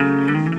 Música